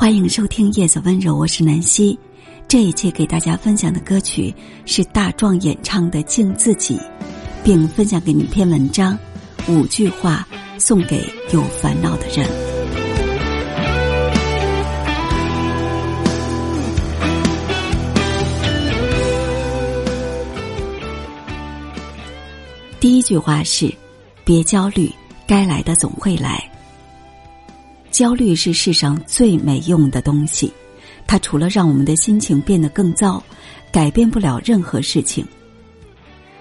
欢迎收听《夜色温柔》，我是南希。这一期给大家分享的歌曲是大壮演唱的《敬自己》，并分享给你一篇文章，五句话送给有烦恼的人。第一句话是：别焦虑，该来的总会来。焦虑是世上最没用的东西，它除了让我们的心情变得更糟，改变不了任何事情。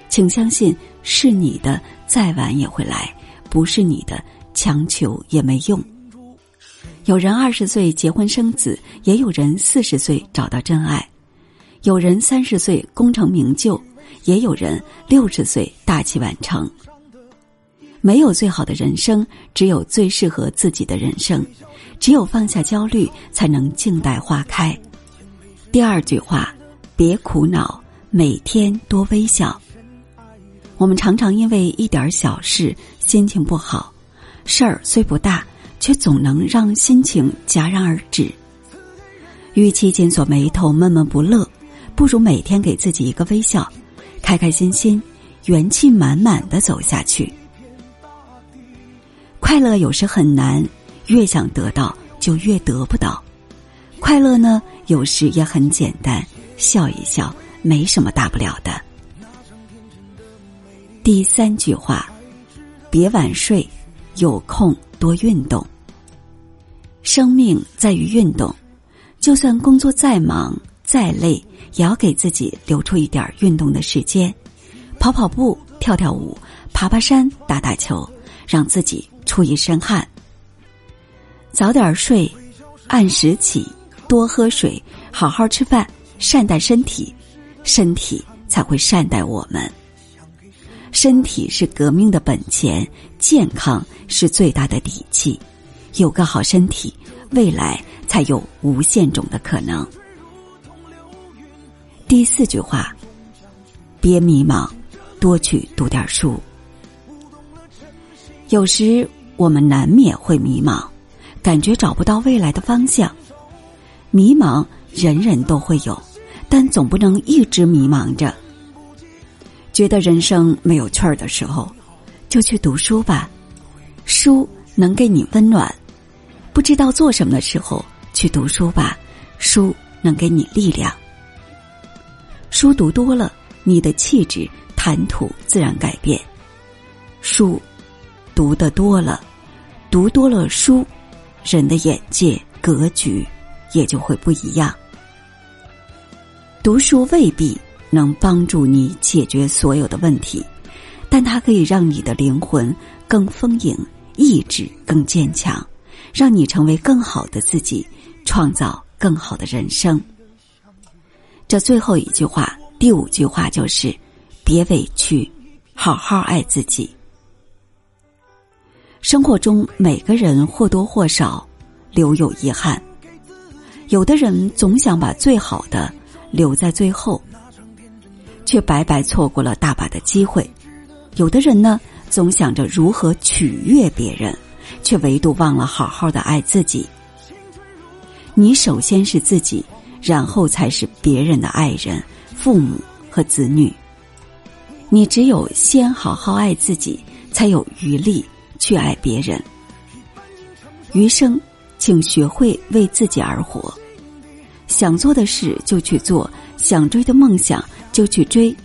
请相信，是你的再晚也会来，不是你的强求也没用。有人二十岁结婚生子，也有人四十岁找到真爱；有人三十岁功成名就，也有人六十岁大器晚成。没有最好的人生，只有最适合自己的人生。只有放下焦虑，才能静待花开。第二句话，别苦恼，每天多微笑。我们常常因为一点小事心情不好，事儿虽不大，却总能让心情戛然而止。与其紧锁眉头闷闷不乐，不如每天给自己一个微笑，开开心心、元气满满的走下去。快乐有时很难，越想得到就越得不到。快乐呢，有时也很简单，笑一笑，没什么大不了的。第三句话，别晚睡，有空多运动。生命在于运动，就算工作再忙再累，也要给自己留出一点运动的时间，跑跑步，跳跳舞，爬爬山，打打球，让自己。出一身汗，早点睡，按时起，多喝水，好好吃饭，善待身体，身体才会善待我们。身体是革命的本钱，健康是最大的底气。有个好身体，未来才有无限种的可能。第四句话，别迷茫，多去读点书。有时。我们难免会迷茫，感觉找不到未来的方向。迷茫人人都会有，但总不能一直迷茫着。觉得人生没有趣儿的时候，就去读书吧。书能给你温暖。不知道做什么的时候，去读书吧。书能给你力量。书读多了，你的气质、谈吐自然改变。书。读的多了，读多了书，人的眼界格局也就会不一样。读书未必能帮助你解决所有的问题，但它可以让你的灵魂更丰盈，意志更坚强，让你成为更好的自己，创造更好的人生。这最后一句话，第五句话就是：别委屈，好好爱自己。生活中每个人或多或少留有遗憾，有的人总想把最好的留在最后，却白白错过了大把的机会；有的人呢，总想着如何取悦别人，却唯独忘了好好的爱自己。你首先是自己，然后才是别人的爱人、父母和子女。你只有先好好爱自己，才有余力。去爱别人，余生，请学会为自己而活。想做的事就去做，想追的梦想就去追，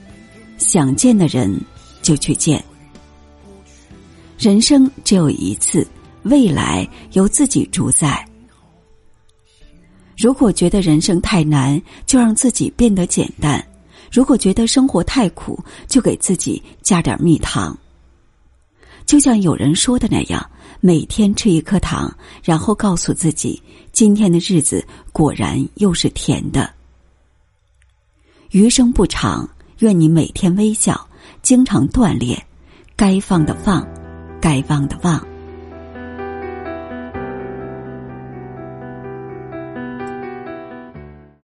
想见的人就去见。人生只有一次，未来由自己主宰。如果觉得人生太难，就让自己变得简单；如果觉得生活太苦，就给自己加点蜜糖。就像有人说的那样，每天吃一颗糖，然后告诉自己，今天的日子果然又是甜的。余生不长，愿你每天微笑，经常锻炼，该放的放，该忘的忘。